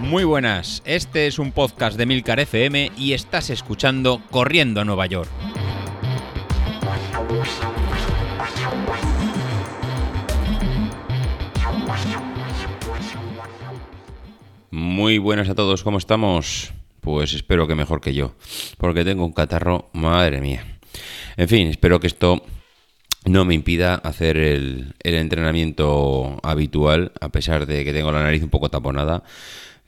Muy buenas, este es un podcast de Milcar FM y estás escuchando Corriendo a Nueva York. Muy buenas a todos, ¿cómo estamos? Pues espero que mejor que yo, porque tengo un catarro, madre mía. En fin, espero que esto no me impida hacer el, entrenamiento habitual, a pesar de que tengo la nariz un poco taponada.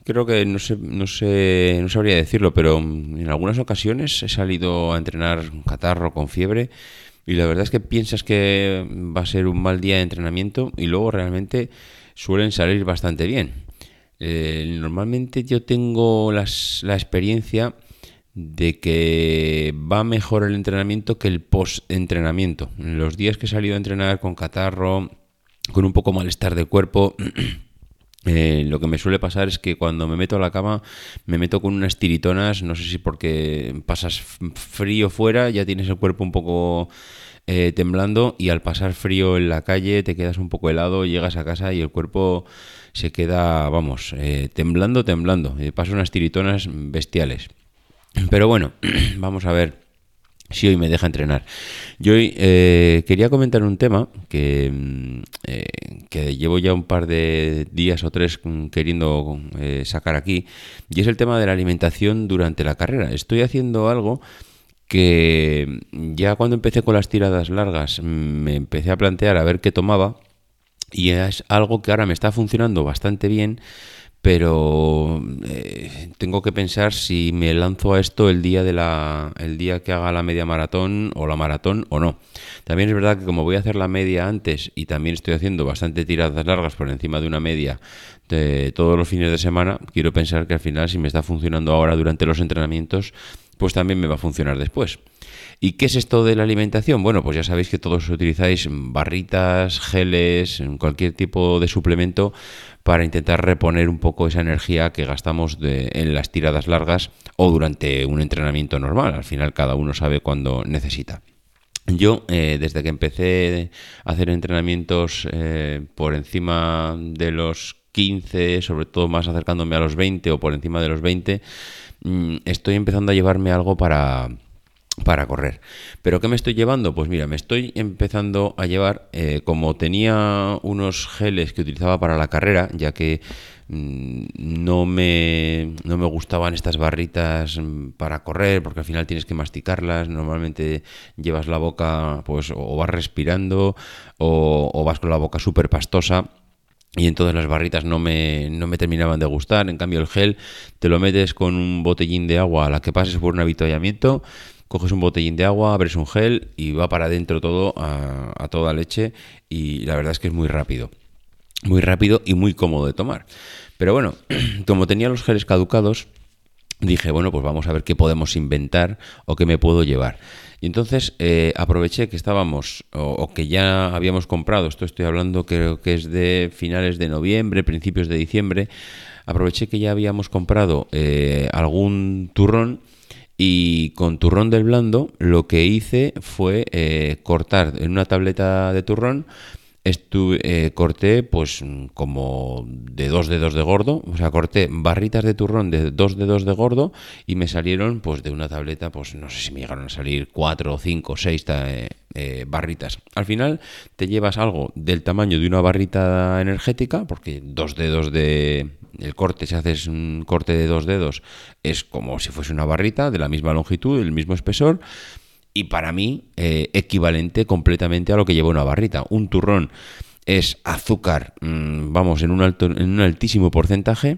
Creo que no sé, no sé, no sabría decirlo, pero en algunas ocasiones he salido a entrenar con catarro, con fiebre, y la verdad es que piensas que va a ser un mal día de entrenamiento y luego realmente suelen salir bastante bien. Eh, normalmente yo tengo las, la experiencia de que va mejor el entrenamiento que el post-entrenamiento. Los días que he salido a entrenar con catarro, con un poco malestar de cuerpo, eh, lo que me suele pasar es que cuando me meto a la cama me meto con unas tiritonas, no sé si porque pasas frío fuera, ya tienes el cuerpo un poco eh, temblando y al pasar frío en la calle te quedas un poco helado, llegas a casa y el cuerpo se queda, vamos, eh, temblando, temblando. paso unas tiritonas bestiales. Pero bueno, vamos a ver si hoy me deja entrenar. Yo eh, quería comentar un tema que, mm, eh, que, llevo ya un par de días o tres queriendo eh, sacar aquí, y es el tema de la alimentación durante la carrera. Estoy haciendo algo que ya cuando empecé con las tiradas largas me empecé a plantear a ver qué tomaba, y es algo que ahora me está funcionando bastante bien pero eh, tengo que pensar si me lanzo a esto el día de la el día que haga la media maratón o la maratón o no. También es verdad que como voy a hacer la media antes y también estoy haciendo bastante tiradas largas por encima de una media de todos los fines de semana, quiero pensar que al final si me está funcionando ahora durante los entrenamientos, pues también me va a funcionar después. ¿Y qué es esto de la alimentación? Bueno, pues ya sabéis que todos utilizáis barritas, geles, cualquier tipo de suplemento para intentar reponer un poco esa energía que gastamos en las tiradas largas o durante un entrenamiento normal. Al final cada uno sabe cuándo necesita. Yo, eh, desde que empecé a hacer entrenamientos eh, por encima de los 15, sobre todo más acercándome a los 20 o por encima de los 20, mm, estoy empezando a llevarme algo para, para correr. ¿Pero qué me estoy llevando? Pues mira, me estoy empezando a llevar, eh, como tenía unos geles que utilizaba para la carrera, ya que mm, no, me, no me gustaban estas barritas mm, para correr, porque al final tienes que masticarlas, normalmente llevas la boca, pues o vas respirando o, vas con la boca súper pastosa y entonces las barritas no me, no me terminaban de gustar. En cambio, el gel te lo metes con un botellín de agua a la que pases por un avituallamiento coges un botellín de agua, abres un gel y va para adentro todo a, toda leche y la verdad es que es muy rápido. Muy rápido y muy cómodo de tomar. Pero bueno, como tenía los geles caducados, dije, bueno, pues vamos a ver qué podemos inventar o qué me puedo llevar. Y entonces eh, aproveché que estábamos, o, que ya habíamos comprado, esto estoy hablando creo que es de finales de noviembre, principios de diciembre, aproveché que ya habíamos comprado eh, algún turrón y con turrón del blando lo que hice fue eh, cortar en una tableta de turrón estuve, eh, corté pues como de dos dedos de gordo, o sea, corté barritas de turrón de dos dedos de gordo y me salieron pues de una tableta, pues no sé si me llegaron a salir cuatro, cinco, seis eh, barritas. Al final te llevas algo del tamaño de una barrita energética, porque dos dedos de, el corte, si haces un corte de dos dedos, es como si fuese una barrita de la misma longitud, el mismo espesor, y para mí eh, equivalente completamente a lo que lleva una barrita. Un turrón es azúcar, mm, vamos, en un, alto, en un altísimo porcentaje,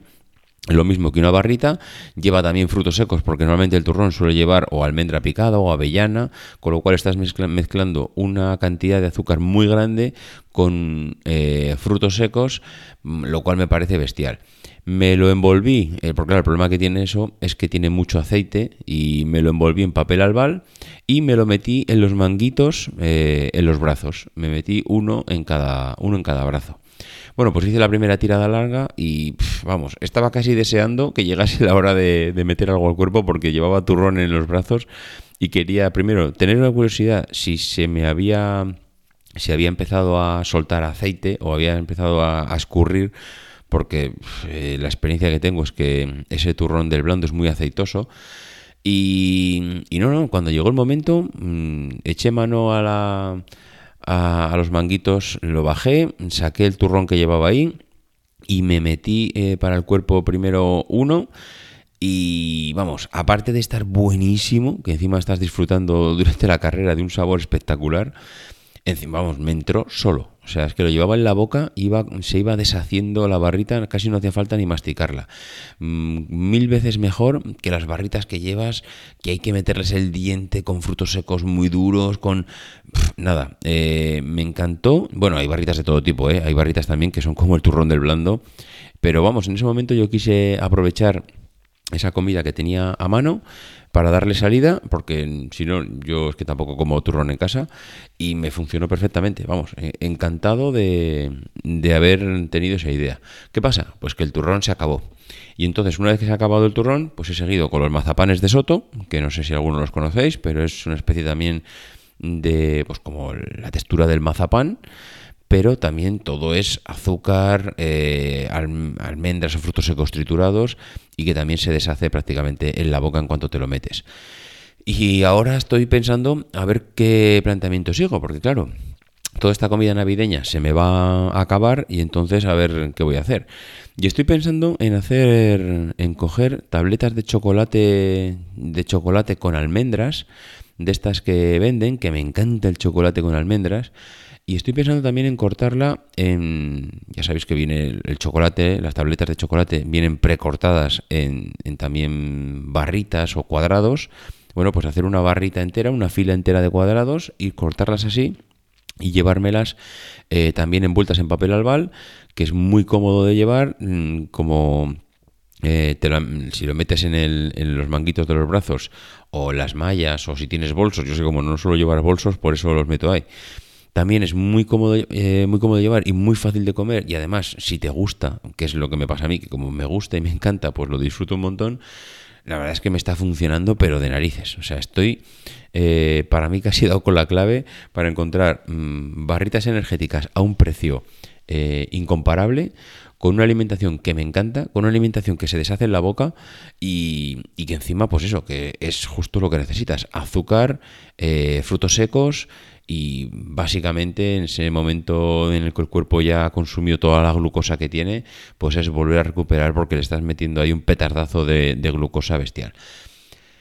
lo mismo que una barrita, lleva también frutos secos porque normalmente el turrón suele llevar o almendra picada o avellana, con lo cual estás mezclando una cantidad de azúcar muy grande con eh, frutos secos, mm, lo cual me parece bestial. Me lo envolví, eh, porque el problema que tiene eso es que tiene mucho aceite y me lo envolví en papel albal y me lo metí en los manguitos, eh, en los brazos. Me metí uno en cada, uno en cada brazo. Bueno, pues hice la primera tirada larga y vamos, estaba casi deseando que llegase la hora de, meter algo al cuerpo porque llevaba turrón en los brazos y quería primero tener una curiosidad si se me había si había empezado a soltar aceite o había empezado a, escurrir, porque eh, la experiencia que tengo es que ese turrón del blando es muy aceitoso. Y, no, no, cuando llegó el momento, mm, eché mano a, la, a, los manguitos, lo bajé, saqué el turrón que llevaba ahí y me metí eh, para el cuerpo primero uno. Y vamos, aparte de estar buenísimo, que encima estás disfrutando durante la carrera de un sabor espectacular, Encima, vamos, me entró solo. O sea, es que lo llevaba en la boca, iba, se iba deshaciendo la barrita, casi no hacía falta ni masticarla. Mm, mil veces mejor que las barritas que llevas, que hay que meterles el diente con frutos secos muy duros, con... nada, eh, me encantó. Bueno, hay barritas de todo tipo, ¿eh? Hay barritas también que son como el turrón del blando. Pero vamos, en ese momento yo quise aprovechar esa comida que tenía a mano para darle salida, porque si no, yo es que tampoco como turrón en casa, y me funcionó perfectamente. Vamos, eh, encantado de, de haber tenido esa idea. ¿Qué pasa? Pues que el turrón se acabó. Y entonces, una vez que se ha acabado el turrón, pues he seguido con los mazapanes de Soto, que no sé si algunos los conocéis, pero es una especie también de, pues como la textura del mazapán pero también todo es azúcar, eh, almendras o frutos secos triturados y que también se deshace prácticamente en la boca en cuanto te lo metes. Y ahora estoy pensando a ver qué planteamiento sigo, porque claro, toda esta comida navideña se me va a acabar y entonces a ver qué voy a hacer. Y estoy pensando en hacer, en coger tabletas de chocolate, de chocolate con almendras, de estas que venden, que me encanta el chocolate con almendras, y estoy pensando también en cortarla en... Ya sabéis que viene el, chocolate, las tabletas de chocolate vienen precortadas en, en también barritas o cuadrados. Bueno, pues hacer una barrita entera, una fila entera de cuadrados y cortarlas así y llevármelas eh, también envueltas en papel albal, que es muy cómodo de llevar, mm, como eh, si lo metes en, el, en, los manguitos de los brazos o las mallas o si tienes bolsos, yo sé como no suelo llevar bolsos, por eso los meto ahí. También es muy cómodo, eh, muy cómodo llevar y muy fácil de comer. Y además, si te gusta, que es lo que me pasa a mí, que como me gusta y me encanta, pues lo disfruto un montón. La verdad es que me está funcionando, pero de narices. O sea, estoy, eh, para mí casi dado con la clave para encontrar mm, barritas energéticas a un precio eh, incomparable, con una alimentación que me encanta, con una alimentación que se deshace en la boca y, que encima, pues eso, que es justo lo que necesitas. Azúcar, frutos secos y básicamente en ese momento en el que el cuerpo ya ha consumido toda la glucosa que tiene, pues es volver a recuperar porque le estás metiendo ahí un petardazo de, glucosa bestial.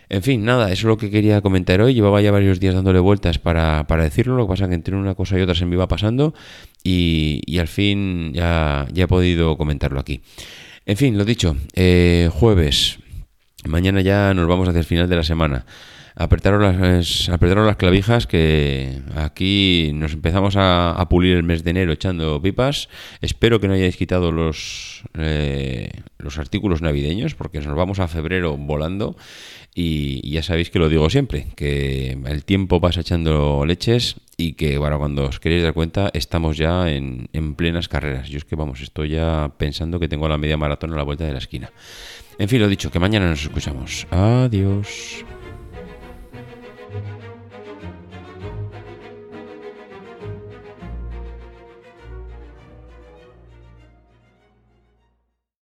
En fin, nada, eso es lo que quería comentar hoy. Llevaba ya varios días dándole vueltas para, decirlo, lo que pasa es que entre una cosa y otra se me iba pasando y, al fin ya, ya, he podido comentarlo aquí. En fin, lo dicho, eh, jueves, mañana ya nos vamos hacia el final de la semana apretaron las, apretaron las clavijas que aquí nos empezamos a, pulir el mes de enero echando pipas. Espero que no hayáis quitado los, eh, los artículos navideños porque nos vamos a febrero volando y, ya sabéis que lo digo siempre, que el tiempo pasa echando leches y que bueno, cuando os queréis dar cuenta estamos ya en, en plenas carreras. Yo es que vamos, estoy ya pensando que tengo la media maratón a la vuelta de la esquina. En fin, lo dicho, que mañana nos escuchamos. Adiós.